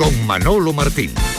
con Manolo Martín.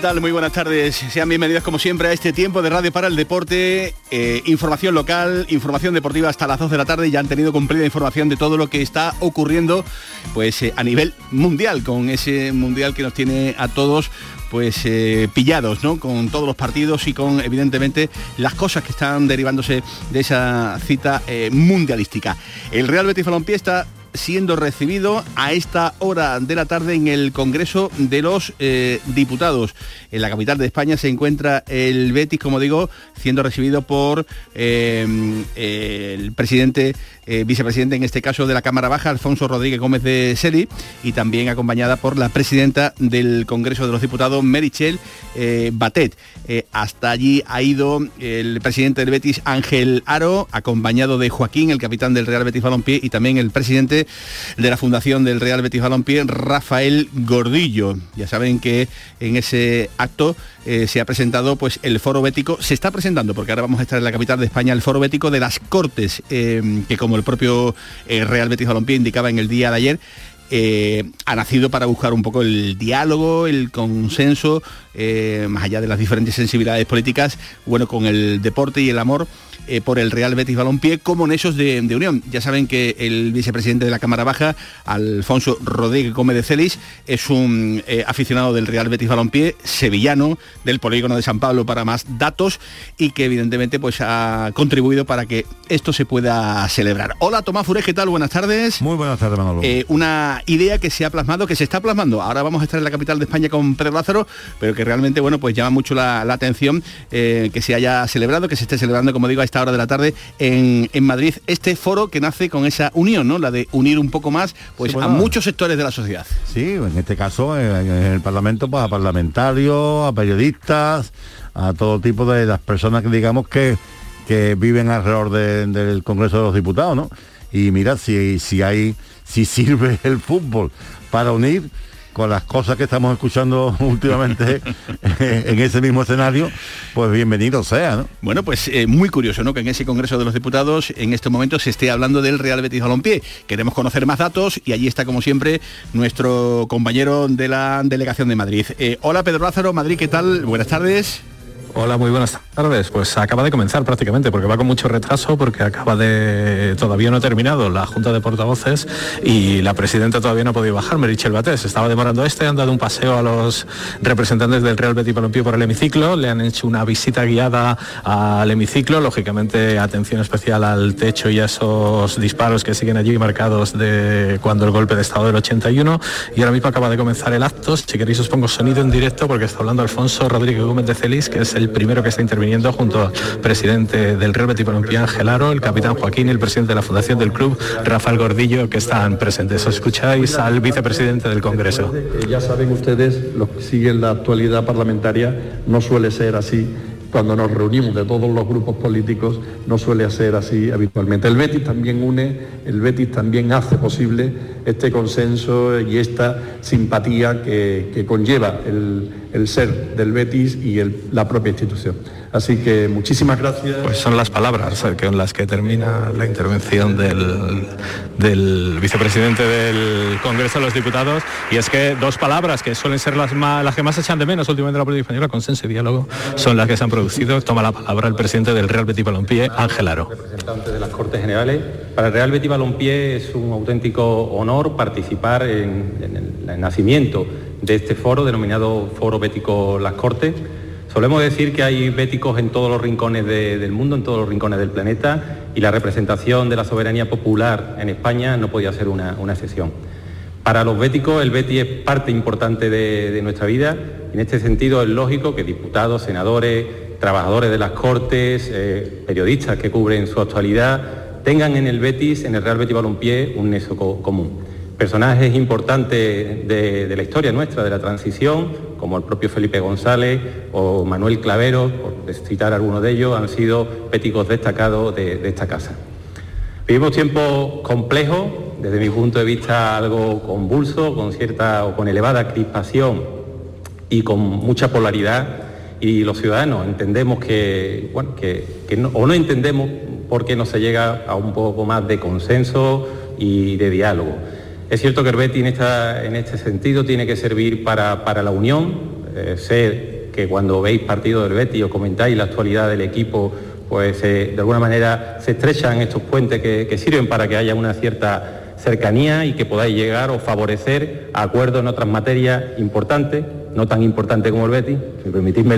Tal? Muy buenas tardes. Sean bienvenidos como siempre a este tiempo de Radio para el Deporte. Eh, información local, información deportiva hasta las 2 de la tarde. Ya han tenido cumplida información de todo lo que está ocurriendo pues eh, a nivel mundial, con ese mundial que nos tiene a todos pues eh, pillados, ¿no? Con todos los partidos y con evidentemente las cosas que están derivándose de esa cita mundialística. El Real Betis Balompié está siendo recibido a esta hora de la tarde en el Congreso de los eh, Diputados. En la capital de España se encuentra el Betis, como digo, siendo recibido por eh, el presidente, eh, vicepresidente en este caso de la Cámara Baja, Alfonso Rodríguez Gómez de Seli, y también acompañada por la presidenta del Congreso de los Diputados, Merichel Batet. hasta allí ha ido el presidente del Betis, Ángel Aro, acompañado de Joaquín, el capitán del Real Betis Balompié, y también el presidente de la Fundación del Real Betis Balompié, Rafael Gordillo. Ya saben que en ese acto eh, se ha presentado pues el foro bético, se está presentando, porque ahora vamos a estar en la capital de España, el foro bético de las Cortes, eh, que como el propio eh, Real Betis Balompié indicaba en el día de ayer, ha nacido para buscar un poco el diálogo, el consenso, más allá de las diferentes sensibilidades políticas, bueno, con el deporte y el amor eh, por el Real Betis Balompié como nexos de, de unión. Ya saben que el vicepresidente de la Cámara Baja, Alfonso Rodríguez Gómez de Celis, es un eh, aficionado del Real Betis Balompié, sevillano, del polígono de San Pablo para más datos y que evidentemente pues ha contribuido para que esto se pueda celebrar. Hola Tomás Furés, ¿qué tal? Buenas tardes. Muy buenas tardes, Manolo. Eh, una idea que se ha plasmado, que se está plasmando. Ahora vamos a estar en la capital de España con Pedro Lázaro, pero que realmente, bueno, pues llama mucho la, atención que se haya celebrado, que se esté celebrando, como digo, a esta hora de la tarde en, Madrid este foro que nace con esa unión, ¿no? La de unir un poco más pues, a muchos sectores de la sociedad. Sí, en este caso en, el Parlamento pues, a parlamentarios, a periodistas, a todo tipo de las personas que digamos que, que viven alrededor del Congreso de los Diputados, ¿no? Y mira, si, si hay, si sirve el fútbol para unir, con las cosas que estamos escuchando últimamente en ese mismo escenario, pues bienvenido sea, ¿no? Bueno, pues eh, muy curioso, ¿no? Que en ese Congreso de los Diputados en este momento se esté hablando del Real Betis Balompié. Queremos conocer más datos y allí está, como siempre, nuestro compañero de la Delegación de Madrid. Eh, hola, Pedro Lázaro, Madrid, ¿qué tal? Buenas tardes. Hola, muy buenas tardes. Pues acaba de comenzar prácticamente, porque va con mucho retraso, porque acaba de. todavía no ha terminado la Junta de Portavoces y la presidenta todavía no ha podido bajar, Merichel Batés. Estaba demorando este, han dado un paseo a los representantes del Real Betis Balompié por el hemiciclo, le han hecho una visita guiada al hemiciclo, lógicamente atención especial al techo y a esos disparos que siguen allí marcados de cuando el golpe de Estado del 81. Y ahora mismo acaba de comenzar el acto. Si queréis os pongo sonido en directo porque está hablando Alfonso Rodríguez Gómez de Celis, que es el primero que está interviniendo junto al presidente del Real Betis Balompié, Ángel Aro, el capitán Joaquín y el presidente de la fundación del club, Rafael Gordillo, que están presentes. Os escucháis al vicepresidente del Congreso. Ya saben ustedes, los que siguen la actualidad parlamentaria, no suele ser así cuando nos reunimos de todos los grupos políticos no suele ser así habitualmente. El Betis también une, el Betis también hace posible este consenso y esta simpatía que, conlleva el, ser del Betis y la propia institución. Así que muchísimas gracias. Pues son las palabras con las que termina la intervención del, vicepresidente del Congreso de los Diputados. Y es que dos palabras que suelen ser las, las que más echan de menos últimamente la política española, consenso y diálogo, son las que se han producido. Toma la palabra el presidente del Real Betis Balompié, Ángel Aro. Representante de las Cortes Generales. Para el Real Betis Balompié es un auténtico honor participar en, el nacimiento de este foro denominado Foro Bético Las Cortes Solemos decir que hay béticos en todos los rincones del mundo, en todos los rincones del planeta, y la representación de la soberanía popular en España no podía ser una, excepción. Para los béticos, el Beti es parte importante de, nuestra vida. En este sentido, es lógico que diputados, senadores, trabajadores de las Cortes, eh, periodistas que cubren su actualidad, tengan en el Betis, en el Real Betis Balompié, un nexo común. personajes importantes de, la historia nuestra, de la transición, como el propio Felipe González o Manuel Clavero, por citar algunos de ellos, han sido péticos destacados de, esta casa. Vivimos tiempos complejos, desde mi punto de vista algo convulso, con cierta o con elevada crispación y con mucha polaridad y los ciudadanos entendemos que, bueno, que, o no entendemos por qué no se llega a un poco más de consenso y de diálogo. Es cierto que el Betty en, en este sentido tiene que servir para, la unión. Eh, sé que cuando veis partido del Betty o comentáis la actualidad del equipo, pues eh, de alguna manera se estrechan estos puentes que, sirven para que haya una cierta cercanía y que podáis llegar o favorecer acuerdos en otras materias importantes, no tan importantes como el Betty, si permitidme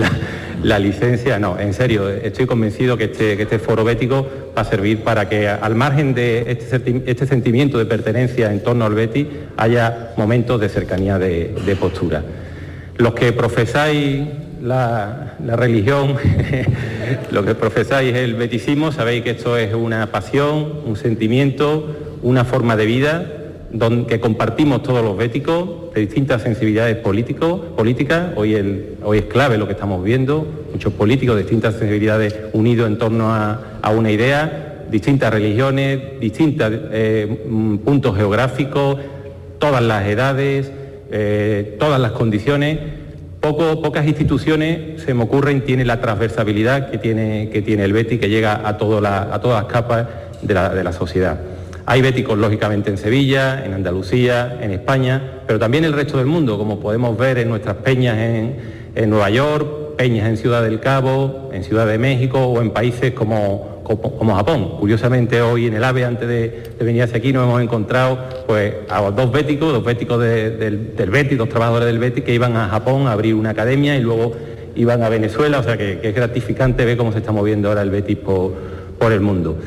la, licencia, no, en serio, estoy convencido que este, este foro bético va a servir para que al margen de este, este sentimiento de pertenencia en torno al Betty haya momentos de cercanía de, postura. Los que profesáis la, religión, los que profesáis el beticismo, sabéis que esto es una pasión, un sentimiento, una forma de vida que compartimos todos los béticos de distintas sensibilidades políticas. Hoy, hoy es clave lo que estamos viendo, muchos políticos de distintas sensibilidades unidos en torno a, una idea, distintas religiones, distintos eh, mm, puntos geográficos, todas las edades, eh, todas las condiciones. Poco, pocas instituciones, se me ocurren, tienen la transversabilidad que tiene, que tiene el Beti, que llega a, a todas las capas de la sociedad. Hay béticos, lógicamente, en Sevilla, en Andalucía, en España, pero también el resto del mundo, como podemos ver en nuestras peñas en, Nueva York, peñas en Ciudad del Cabo, en Ciudad de México o en países como, Japón. Curiosamente, hoy en el AVE, antes de, venir hacia aquí, nos hemos encontrado pues, a dos béticos, dos béticos del, del dos trabajadores del Betis, que iban a Japón a abrir una academia y luego iban a Venezuela, o sea que, es gratificante ver cómo se está moviendo ahora el Betis por el mundo.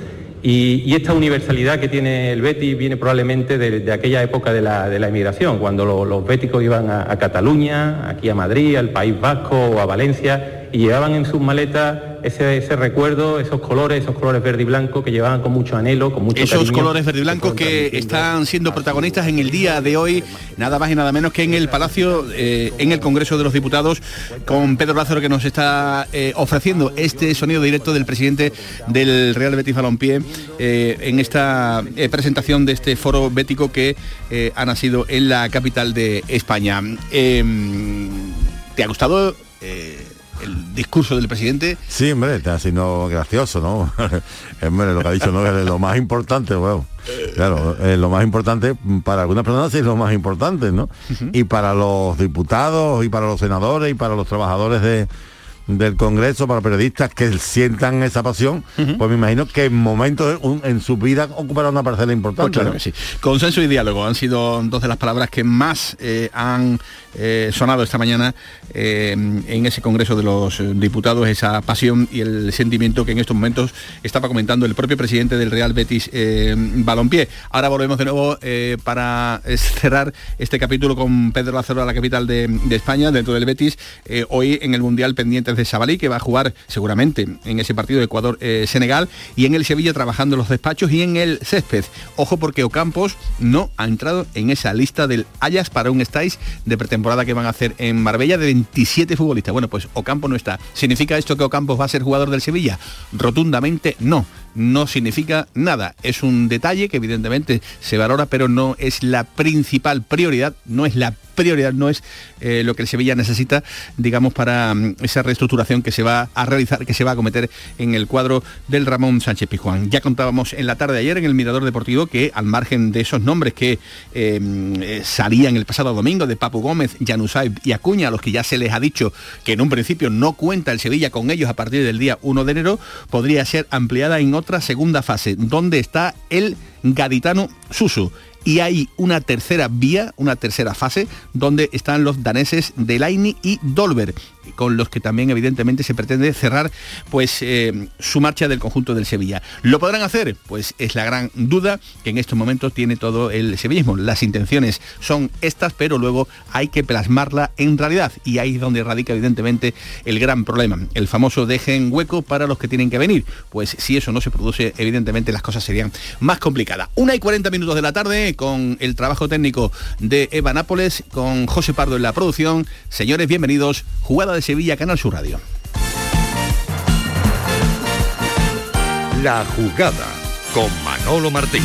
Y, esta universalidad que tiene el Betis viene probablemente de, aquella época de la, emigración, cuando los béticos iban a, Cataluña, aquí a Madrid, al País Vasco o a Valencia, y llevaban en sus maletas ese, recuerdo, esos colores, esos colores verde y blanco que llevaban con mucho anhelo, con mucho Esos colores verde y blanco que están siendo protagonistas en el día de hoy, nada más y nada menos que en el Palacio, eh, en el Congreso de los Diputados, con Pedro Lázaro que nos está eh, ofreciendo este sonido directo del presidente del Real Betis Balompié eh, en esta presentación de este foro bético que ha nacido en la capital de España. Em, ¿Te ha gustado? El discurso del presidente. Sí, hombre, está siendo gracioso, ¿no? hombre, lo que ha dicho no es lo más importante, bueno. Claro, lo más importante para algunas personas es lo más importante, ¿no? Y para los diputados y para los senadores y para los trabajadores de, del Congreso para periodistas que sientan esa pasión, pues me imagino que en momentos en su vida ocupará una parcela importante. Pues sí. Consenso y diálogo han sido dos de las palabras que más eh, han eh, sonado esta mañana eh, en ese Congreso de los Diputados, esa pasión y el sentimiento que en estos momentos estaba comentando el propio presidente del Real Betis Balompié. Ahora volvemos de nuevo para cerrar este capítulo con Pedro Lázaro a la capital de, España, dentro del Betis, hoy en el Mundial pendiente de Sabalí, que va a jugar seguramente en ese partido de Ecuador-Senegal, y en el Sevilla trabajando los despachos y en el césped. Ojo porque Ocampos no ha entrado en esa lista del Ajax para un estáis de pretemporada que van a hacer en Marbella de 27 futbolistas. Bueno, pues Ocampos no está. ¿Significa esto que Ocampos va a ser jugador del Sevilla? Rotundamente no no significa nada. Es un detalle que evidentemente se valora, pero no es la principal prioridad, no es la prioridad, no es eh, lo que el Sevilla necesita, digamos, para mm, esa reestructuración que se va a realizar, que se va a cometer en el cuadro del Ramón Sánchez Pijuán. Ya contábamos en la tarde de ayer en el Mirador Deportivo que al margen de esos nombres que eh, mm, salían el pasado domingo de Papu Gómez, Janusay y Acuña, a los que ya se les ha dicho que en un principio no cuenta el Sevilla con ellos a partir del día 1 de enero, podría ser ampliada en otra segunda fase, donde está el gaditano Susu y hay una tercera vía, una tercera fase, donde están los daneses Delaini y Dolber. Con los que también evidentemente se pretende cerrar pues su marcha del conjunto del Sevilla. ¿Lo podrán hacer? Pues es la gran duda que en estos momentos tiene todo el sevillismo. Las intenciones son estas, pero luego hay que plasmarla en realidad y ahí es donde radica evidentemente el gran problema. El famoso dejen hueco para los que tienen que venir. Pues si eso no se produce, evidentemente las cosas serían más complicadas. Una y 40 minutos de la tarde con el trabajo técnico de Eva Nápoles, con José Pardo en la producción. Señores, bienvenidos. Jugada de Sevilla, Canal Sur Radio. La jugada con Manolo Martín.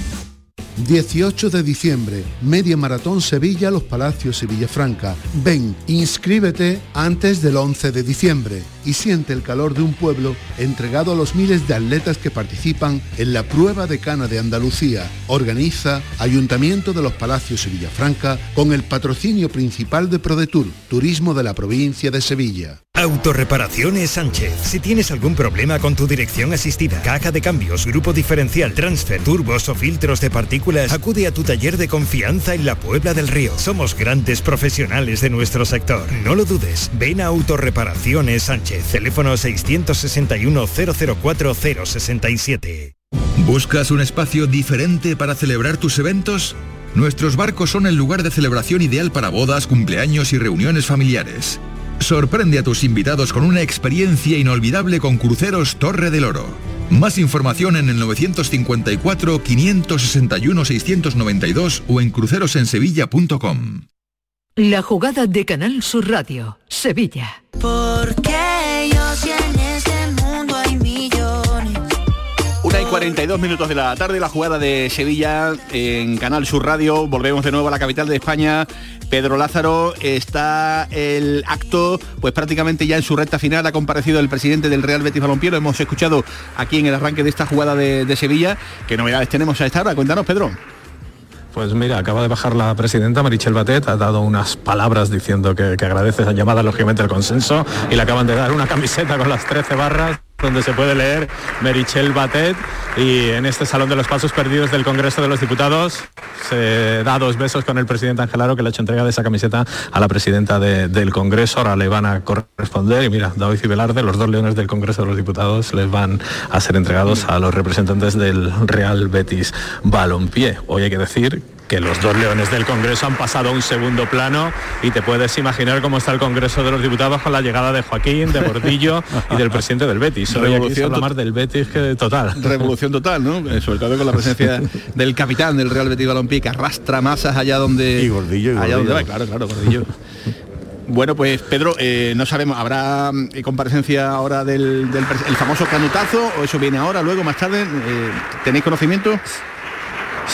18 de diciembre, Media Maratón Sevilla, Los Palacios y Villafranca. Ven, inscríbete antes del 11 de diciembre y siente el calor de un pueblo entregado a los miles de atletas que participan en la prueba de cana de Andalucía. Organiza Ayuntamiento de Los Palacios y Villafranca con el patrocinio principal de ProDetour, Turismo de la provincia de Sevilla. Autorreparaciones Sánchez. Si tienes algún problema con tu dirección asistida, caja de cambios, grupo diferencial, transfer, turbos o filtros de partículas, acude a tu taller de confianza en la Puebla del Río. Somos grandes profesionales de nuestro sector. No lo dudes. Ven a Autorreparaciones Sánchez. Teléfono 661 004 067. ¿Buscas un espacio diferente para celebrar tus eventos? Nuestros barcos son el lugar de celebración ideal para bodas, cumpleaños y reuniones familiares. Sorprende a tus invitados con una experiencia inolvidable con Cruceros Torre del Oro. Más información en el 954-561-692 o en crucerosensevilla.com. La jugada de Canal Sur Radio, Sevilla. Porque yo 42 minutos de la tarde, la jugada de Sevilla en Canal Sur Radio. Volvemos de nuevo a la capital de España. Pedro Lázaro, está el acto pues prácticamente ya en su recta final. Ha comparecido el presidente del Real Betis Balompié. Lo hemos escuchado aquí en el arranque de esta jugada de, Sevilla. ¿Qué novedades tenemos a esta hora? Cuéntanos, Pedro. Pues mira, acaba de bajar la presidenta Marichel Batet, ha dado unas palabras diciendo que, agradece esa llamada lógicamente al consenso y le acaban de dar una camiseta con las 13 barras donde se puede leer Merichel Batet. Y en este Salón de los Pasos Perdidos del Congreso de los Diputados se da dos besos con el presidente Angelaro que le ha hecho entrega de esa camiseta a la presidenta del Congreso, ahora le van a corresponder. Y mira, David y Velarde, los dos leones del Congreso de los Diputados les van a ser entregados a los representantes del Real Betis Balompié. Hoy hay que decir que los dos leones del Congreso han pasado a un segundo plano y te puedes imaginar cómo está el Congreso de los Diputados con la llegada de Joaquín, de Bordillo y del presidente del Betis. Hoy aquí se habla más del Betis que total. Revolución total, ¿no? Eh, Sobre todo con la presencia del capitán del Real Betis Balompié que arrastra masas allá donde... Y Gordillo, y allá donde Gordillo. va, claro, claro, Gordillo. Bueno, pues Pedro, eh, no sabemos, ¿habrá eh, comparecencia ahora del, del pres- el famoso canutazo o eso viene ahora, luego, más tarde? Eh, ¿Tenéis conocimiento?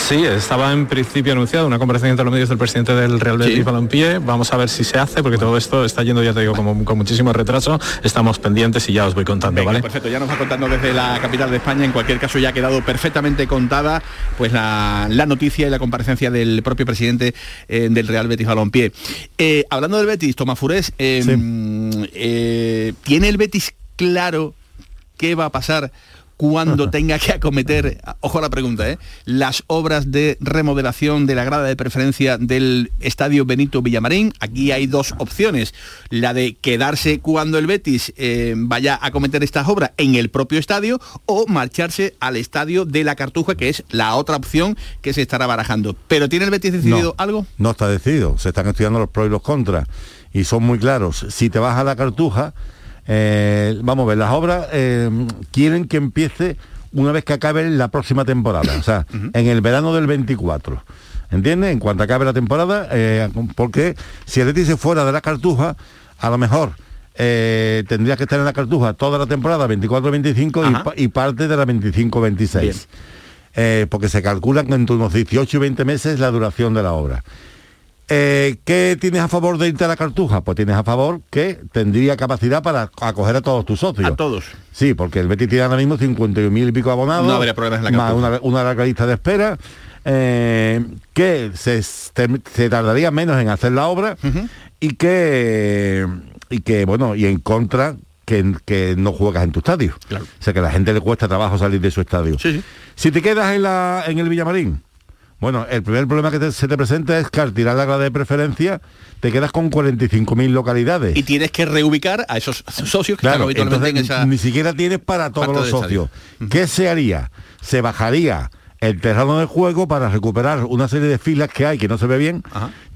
Sí, estaba en principio anunciado una comparecencia entre los medios del presidente del Real Betis Sí. Balompié. Vamos a ver si se hace, porque todo esto está yendo, ya te digo, como, con muchísimo retraso. Estamos pendientes y ya os voy contando, Venga, ¿vale? perfecto, ya nos va contando desde la capital de España. En cualquier caso, ya ha quedado perfectamente contada pues la, la noticia y la comparecencia del propio presidente eh, del Real Betis Balompié. Eh, hablando del Betis, Tomás Furés, eh, eh, ¿tiene el Betis claro qué va a pasar? Cuando tenga que acometer, ojo a la pregunta, ¿eh? las obras de remodelación de la grada de preferencia del Estadio Benito Villamarín. Aquí hay dos opciones. La de quedarse cuando el Betis eh, vaya a acometer estas obras en el propio estadio o marcharse al estadio de la Cartuja, que es la otra opción que se estará barajando. ¿Pero tiene el Betis decidido No, algo? No está decidido, se están estudiando los pros y los contras y son muy claros. Si te vas a la cartuja, eh, vamos a ver, las obras eh, quieren que empiece una vez que acabe la próxima temporada, o sea, en el verano del 24. ¿Entiendes? En cuanto acabe la temporada, eh, porque si el Betis se fuera de la cartuja, a lo mejor eh, tendría que estar en la cartuja toda la temporada 24-25 y, parte de la 25-26 Bien. eh, porque se calculan entre unos 18 y 20 meses la duración de la obra. Eh, ¿Qué tienes a favor de irte a la cartuja? Pues tienes a favor que tendría capacidad para acoger a todos tus socios. A todos. Sí, porque el Betis tiene ahora mismo 51 mil y pico abonados. No habría problemas en la más cartuja. una, una larga lista de espera. eh, que se, se tardaría menos en hacer la obra y que y que bueno y en contra que, que no juegas en tu estadio. O sea que a la gente le cuesta trabajo salir de su estadio. Si te quedas en la en el Villamarín, bueno, el primer problema que te- se te presenta es que al tirar la grada de preferencia te quedas con 45.000 localidades. Y tienes que reubicar a esos socios que Claro, están habitualmente entonces en esa... ni siquiera tienes para todos los socios. ¿Qué se haría? Se bajaría el terreno del juego para recuperar una serie de filas que hay que no se ve bien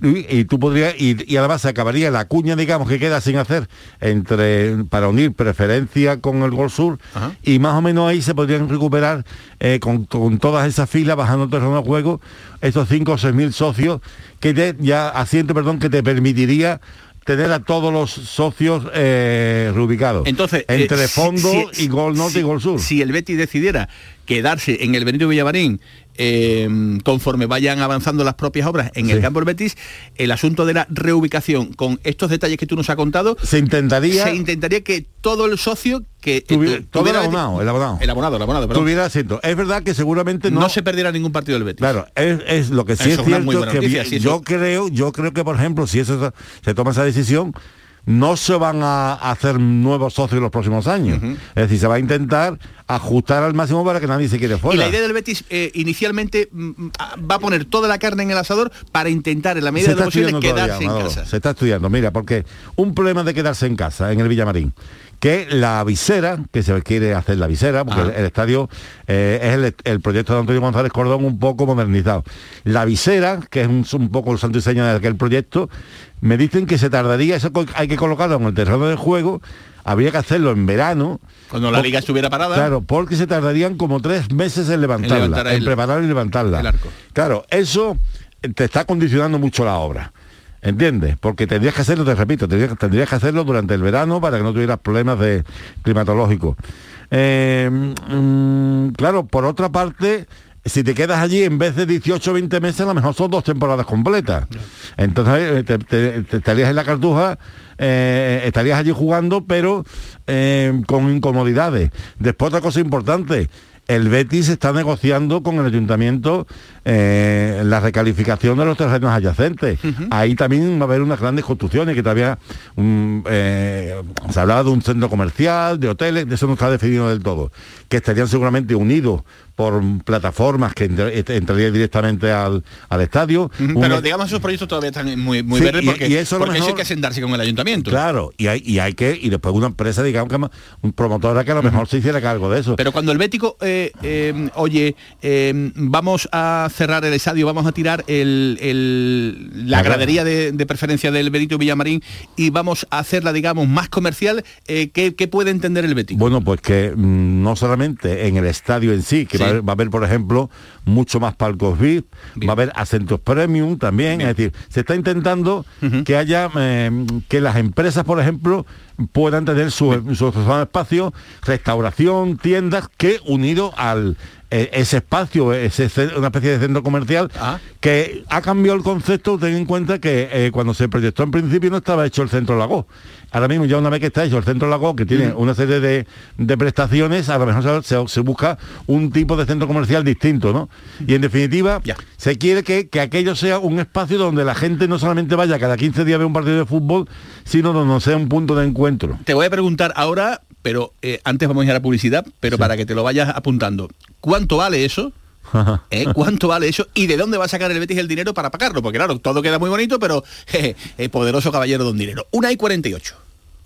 y, y tú podrías y, y además se acabaría la cuña digamos que queda sin hacer entre para unir preferencia con el gol sur y más o menos ahí se podrían recuperar eh, con, con todas esas filas bajando el terreno del juego esos 5 o 6 mil socios que te, ya asiento perdón que te permitiría tener a todos los socios eh, reubicados. Entonces, entre eh, si- fondo si- y gol norte si- y gol sur. Si el Betis decidiera quedarse en el Benito Villamarín eh, conforme vayan avanzando las propias obras en el campo del Betis, el asunto de la reubicación con estos detalles que tú nos has contado, se intentaría se intentaría que todo el socio que eh, el Betis- abonado, el abonado. el abonado, el abonado, tuviera asiento. Es verdad que seguramente no, no, se perdiera ningún partido del Betis. Claro, es, es lo que sí Eso es cierto que noticia, yo eso- creo, yo creo que por ejemplo, si eso se toma esa decisión, no se van a hacer nuevos socios en los próximos años. Es decir, se va a intentar ajustar al máximo para que nadie se quede Y fuera. la idea del Betis eh, inicialmente mm, mm, ah, va a poner toda la carne en el asador para intentar en la medida de lo posible todavía, quedarse en casa. Se está estudiando, mira, porque un problema de quedarse en casa en el Villamarín, que la visera, que se quiere hacer la visera, porque Ah. el, el estadio eh, es el, el proyecto de Antonio González Cordón un poco modernizado. La visera, que es un, un poco el santo y seña de aquel proyecto, me dicen que se tardaría, eso hay que colocarlo en el terreno de juego, habría que hacerlo en verano. Cuando la liga estuviera parada. Claro, porque se tardarían como tres meses en levantarla, en, levantar el- preparar y levantarla. el arco. Claro, eso te está condicionando mucho la obra. ¿Entiendes? Porque tendrías que hacerlo, te repito, tendrías, tendrías que hacerlo durante el verano para que no tuvieras problemas de climatológicos. Eh, mm, claro, por otra parte, si te quedas allí en vez de 18 o 20 meses, a lo mejor son dos temporadas completas. Entonces eh, te, estarías en la cartuja, eh, estarías allí jugando, pero con incomodidades. Después otra cosa importante, el Betis está negociando con el ayuntamiento eh, la recalificación de los terrenos adyacentes. Ahí también va a haber unas grandes construcciones que todavía mm, eh, se hablaba de un centro comercial, de hoteles, de eso no está definido del todo, que estarían seguramente unidos por plataformas que entrarían directamente al, al estadio. Un- Pero digamos esos proyectos todavía están muy, muy Sí, verdes porque, y eso porque eso hay mejor- que sentarse con el ayuntamiento. Claro, y hay, y hay que, y después una empresa, digamos que un promotora que a lo mejor se hiciera cargo de eso. Pero cuando el Bético, eh, eh, oye, eh, vamos a cerrar el estadio, vamos a tirar el, el- la gradería de, de preferencia del Benito Villamarín y vamos a hacerla, digamos, más comercial, eh, ¿qué, qué puede entender el Bético? Bueno, pues que mm, no solamente en el estadio en sí, que Sí. va, a haber, va a haber, por ejemplo, mucho más palcos VIP, va a haber acentos premium también, es decir, se está intentando que haya, eh, que las empresas, por ejemplo, puedan tener su, su, su espacio, restauración, tiendas, que unido al ese espacio, ese, una especie de centro comercial, que ha cambiado el concepto, ten en cuenta que eh, cuando se proyectó en principio no estaba hecho el centro lago. Ahora mismo ya una vez que está hecho el centro lago, que tiene una serie de, de prestaciones, a lo mejor se, se- se busca un tipo de centro comercial distinto, ¿no? Y en definitiva, se quiere que, que aquello sea un espacio donde la gente no solamente vaya cada 15 días a ver un partido de fútbol, sino donde sea un punto de encuentro. Te voy a preguntar ahora, pero eh, antes vamos a ir a la publicidad, pero para que te lo vayas apuntando. ¿Cuánto vale eso? ¿Eh? ¿Cuánto vale eso? ¿Y de dónde va a sacar el Betis el dinero para pagarlo? Porque claro, todo queda muy bonito, pero jeje, el poderoso caballero don dinero. Una y 48.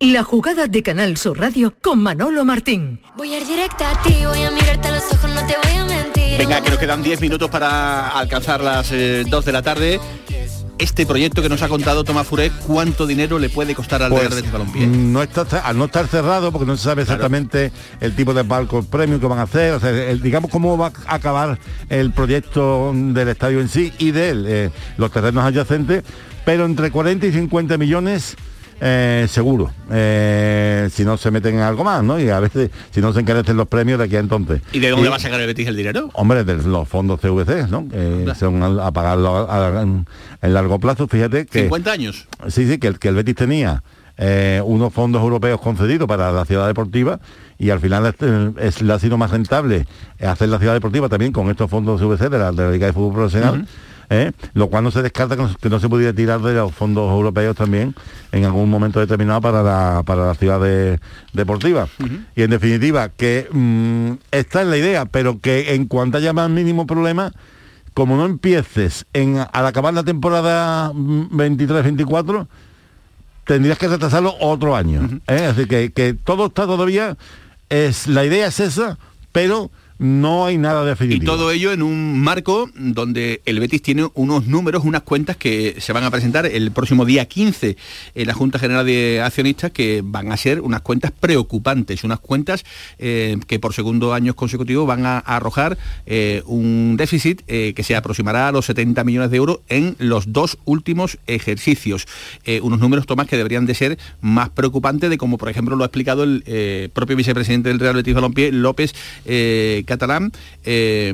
La jugada de Canal Sur Radio con Manolo Martín. Voy a ir directa a ti, voy a mirarte a los ojos, no te voy a mentir. Venga, que nos quedan 10 minutos para alcanzar las 2 de la tarde. Este proyecto que nos ha contado Tomás Furé, ¿cuánto dinero le puede costar al Pues, Balompié? mm, no está, al no estar cerrado, porque no se sabe exactamente el tipo de barco premium que van a hacer, o sea, el- digamos cómo va a acabar el proyecto del estadio en sí y de él, eh, los terrenos adyacentes, pero entre 40 y 50 millones eh, seguro, eh, si no se meten en algo más, ¿no? Y a veces, si no se encarecen los premios de aquí a entonces. ¿Y de dónde va a sacar el Betis el dinero? Hombre, de los fondos CVC, ¿no? Que son a, a pagarlo en, largo plazo, fíjate que... 50 años. Sí, sí, que el, que el Betis tenía eh, unos fondos europeos concedidos para la ciudad deportiva y al final es, le ha sido más rentable hacer la ciudad deportiva también con estos fondos CVC de la, de la Liga de Fútbol Profesional. ¿Eh? lo cual no se descarta que no, que no se pudiera tirar de los fondos europeos también en algún momento determinado para la, para la ciudad de- deportiva. Y en definitiva, que mm, esta es la idea, pero que en cuanto haya más mínimo problema, como no empieces en, al acabar la temporada mm, 23-24, tendrías que retrasarlo otro año. ¿eh? Así que, que todo está todavía, es la idea es esa, pero no hay nada Y definitivo. todo ello en un marco donde el Betis tiene unos números, unas cuentas que se van a presentar el próximo día 15 en la Junta General de Accionistas que van a ser unas cuentas preocupantes, unas cuentas eh, que por segundo año consecutivo van a, arrojar eh, un déficit eh, que se aproximará a los 70 millones de euros en los dos últimos ejercicios. Unos números, Tomás, que deberían de ser más preocupantes de como por ejemplo lo ha explicado el propio vicepresidente del Real Betis Balompié, López Catalán, eh,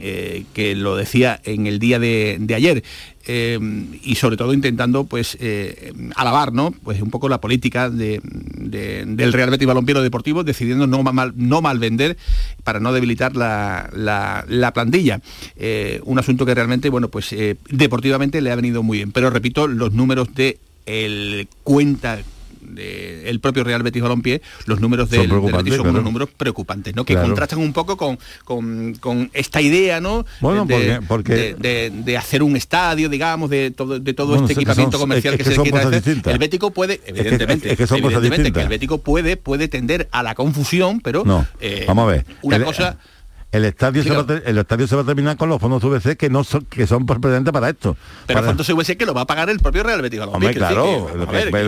eh, que lo decía en el día de, ayer. eh, y sobre todo intentando pues alabar ¿no? pues un poco la política de- de- del Real Betis Balompié lo deportivo decidiendo no mal, no mal vender para no debilitar la, la- la plantilla un asunto que realmente bueno pues deportivamente le ha venido muy bien pero repito los números de el cuenta de el propio Real Betis Balompié, los números del, del Betis son claro. unos números preocupantes, ¿no? Que Claro. contrastan un poco con, con, con esta idea, ¿no? Bueno, de, porque- porque- de, de- de hacer un estadio, digamos, de todo, de todo Bueno, este equipamiento son- comercial es que, que se son quiere hacer. El Bético puede, evidentemente, es que son cosas evidentemente distintas. que el Bético puede, puede tender a la confusión, pero No, eh, vamos a ver. una El- cosa El estadio, se va el estadio se va a terminar con los fondos VC que no son que son precedentes para esto. Pero Para- fondos CVC que lo va a pagar el propio Real Betis Balompié. Claro,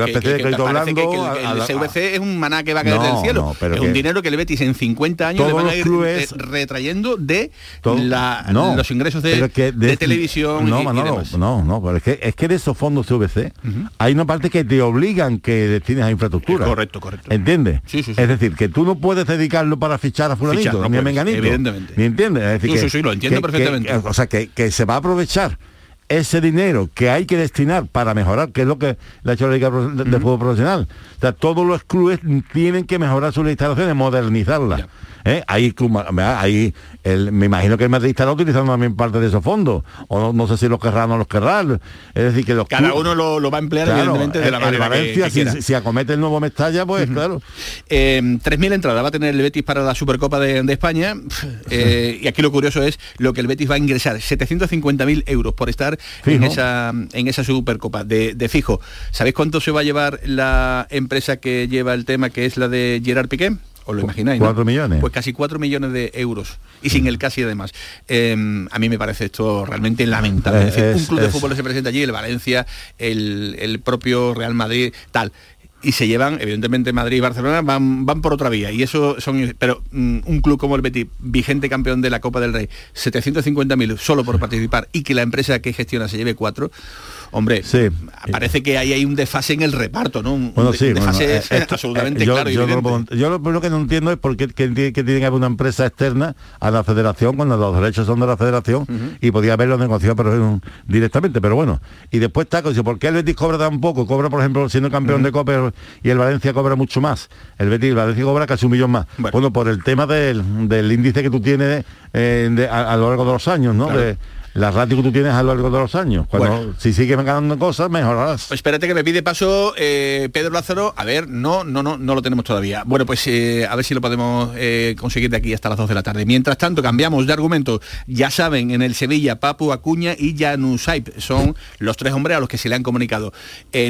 especie de crédito blando el, el CVC es un maná que va a caer del cielo. es un dinero que el Betis en 50 años le van a ir eh, retrayendo de todo- la- no, los ingresos de, televisión no, no, no, pero es que es que de esos fondos CVC hay una parte que te obligan que destines a infraestructura. Correcto, correcto. ¿Entiendes? Sí, sí, sí. Es decir, que tú no puedes dedicarlo para fichar a fulanito, ni a menganito. Evidentemente. Ni entiendes. Es decir, Sí, que- sí, sí, lo entiendo que- perfectamente. que- o sea, que, que se va a aprovechar ese dinero que hay que destinar para mejorar, que es lo que le ha hecho la Liga de Fútbol Profesional. O sea, todos los clubes tienen que mejorar sus instalaciones, modernizarlas. ¿Eh? Ahí, ahí el- me imagino que el Madrid estará utilizando también parte de esos fondos. O no, no sé si los querrá o no los querrá. Es decir, que los Cada clubes- uno lo, lo va a emplear Claro, evidentemente de la el- manera que- Valencia, que si, si acomete el nuevo Mestalla, pues claro. Eh, 3.000 entradas va a tener el Betis para la Supercopa de, de España Eh, y aquí lo curioso es lo que el Betis va a ingresar 750.000 euros por estar en esa, en esa Supercopa de, de fijo ¿sabéis cuánto se va a llevar la empresa que lleva el tema que es la de Gerard Piqué? ¿Os lo imagináis? no? Cuatro millones. Pues casi 4 millones de euros y sin el casi además Eh, a mí me parece esto realmente lamentable es decir, un es- club de fútbol se presenta allí el Valencia el, el propio Real Madrid tal y se llevan, evidentemente Madrid y Barcelona van, van por otra vía. Y eso son. Pero mm, un club como el Betis, vigente campeón de la Copa del Rey, 750.000 solo por participar y que la empresa que gestiona se lleve cuatro, hombre, parece que ahí hay un desfase en el reparto, ¿no? Un, Bueno, un sí, bueno, desfase eh, esto- absolutamente eh, yo, claro yo, lo yo lo primero que no entiendo es por qué que tiene que tiene que haber una empresa externa a la federación cuando los derechos son de la federación y podía haberlo negociado pero, directamente, pero bueno. Y después está, dice, ¿por qué el Betis cobra tan poco? Cobra, por ejemplo, siendo campeón de Copa y el Valencia cobra mucho más. El Betis, el Valencia cobra casi un millón más. Bueno, por el tema del, del índice que tú tienes eh, de- a, a lo largo de los años, ¿no? Claro. De, la ratio que tú tienes a lo largo de los años. Cuando, Bueno. Si sigues ganando cosas, mejorarás. Pues espérate que me pide paso eh, Pedro Lázaro. A ver, no, no, no, no lo tenemos todavía. Bueno, pues eh, a ver si lo podemos eh, conseguir de aquí hasta las 2 de la tarde. Mientras tanto, cambiamos de argumento. Ya saben, en el Sevilla, Papu Acuña y Janusaip son los tres hombres a los que se le han comunicado.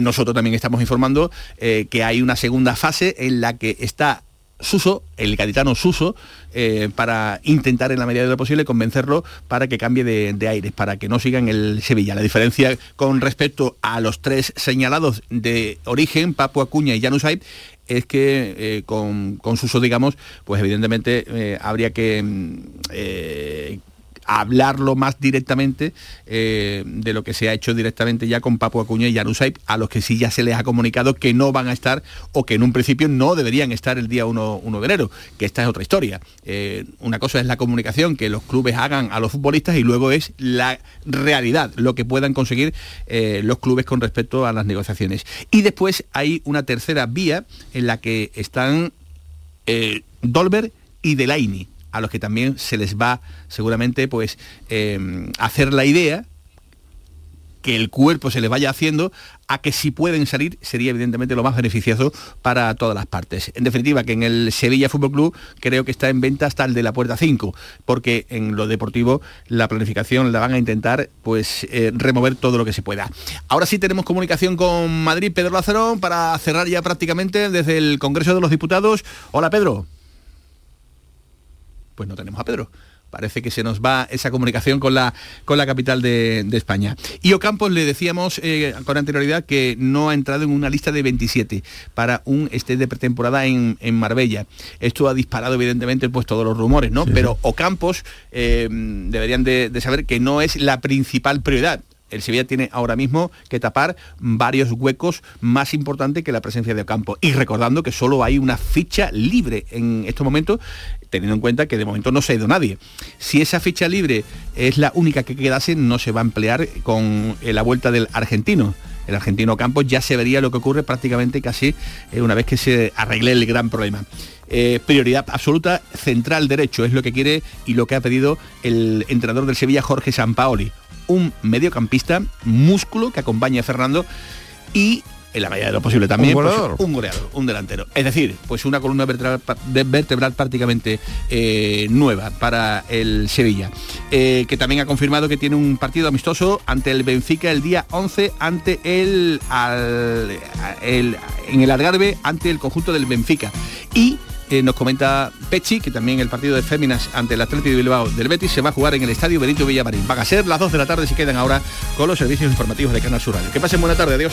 Nosotros también estamos informando que hay una segunda fase en la que está Suso, el gaditano Suso, eh, para intentar en la medida de lo posible convencerlo para que cambie de, de aires, para que no siga en el Sevilla. La diferencia con respecto a los tres señalados de origen, Papu Acuña y Janusaip, es que eh, con, con Suso, digamos, pues evidentemente eh, habría que mm, hablarlo más directamente eh, de lo que se ha hecho directamente ya con Papu Acuña y Janusaip, a los que sí ya se les ha comunicado que no van a estar o que en un principio no deberían estar el día 1, 1 de enero, que esta es otra historia. Eh, una cosa es la comunicación que los clubes hagan a los futbolistas y luego es la realidad, lo que puedan conseguir eh, los clubes con respecto a las negociaciones. Y después hay una tercera vía en la que están Dolber y Delaini, a los que también se les va seguramente pues eh, hacer la idea que el cuerpo se les vaya haciendo a que si pueden salir sería evidentemente lo más beneficioso para todas las partes. En definitiva, que en el Sevilla Fútbol Club creo que está en venta hasta el de la puerta 5, porque en lo deportivo la planificación la van a intentar pues eh, remover todo lo que se pueda. Ahora sí tenemos comunicación con Madrid, Pedro Lázaro, para cerrar ya prácticamente desde el Congreso de los Diputados. Hola Pedro. Pues no tenemos a Pedro. Parece que se nos va esa comunicación con la, con la capital de, de España. Y Ocampos le decíamos eh, con anterioridad que no ha entrado en una lista de 27 para un este de pretemporada en, en Marbella. Esto ha disparado evidentemente pues todos los rumores, ¿no? Pero Ocampos eh, deberían de, de saber que no es la principal prioridad el Sevilla tiene ahora mismo que tapar varios huecos más importantes que la presencia de Ocampo. Y recordando que solo hay una ficha libre en estos momentos, teniendo en cuenta que de momento no se ha ido nadie. Si esa ficha libre es la única que quedase, no se va a emplear con eh, la vuelta del argentino. El argentino Campos ya se vería lo que ocurre prácticamente casi eh, una vez que se arregle el gran problema. Eh, prioridad absoluta, central derecho, es lo que quiere y lo que ha pedido el entrenador del Sevilla, Jorge Sampaoli un mediocampista, músculo que acompañe a Fernando y en la medida de lo posible también Un pues, goleador. un goleador, un delantero. Es decir, pues una columna vertebral, prácticamente eh, nueva para el Sevilla, eh, que también ha confirmado que tiene un partido amistoso ante el Benfica el día 11 ante el, al- el- en el Algarve ante el conjunto del Benfica. Y nos comenta Pechi que también el partido de Féminas ante el Atlético de Bilbao del Betis se va a jugar en el Estadio Benito Villamarín. Van a ser las 2 de la tarde si quedan ahora con los servicios informativos de Canal Sur. Que pasen buena tarde, adiós.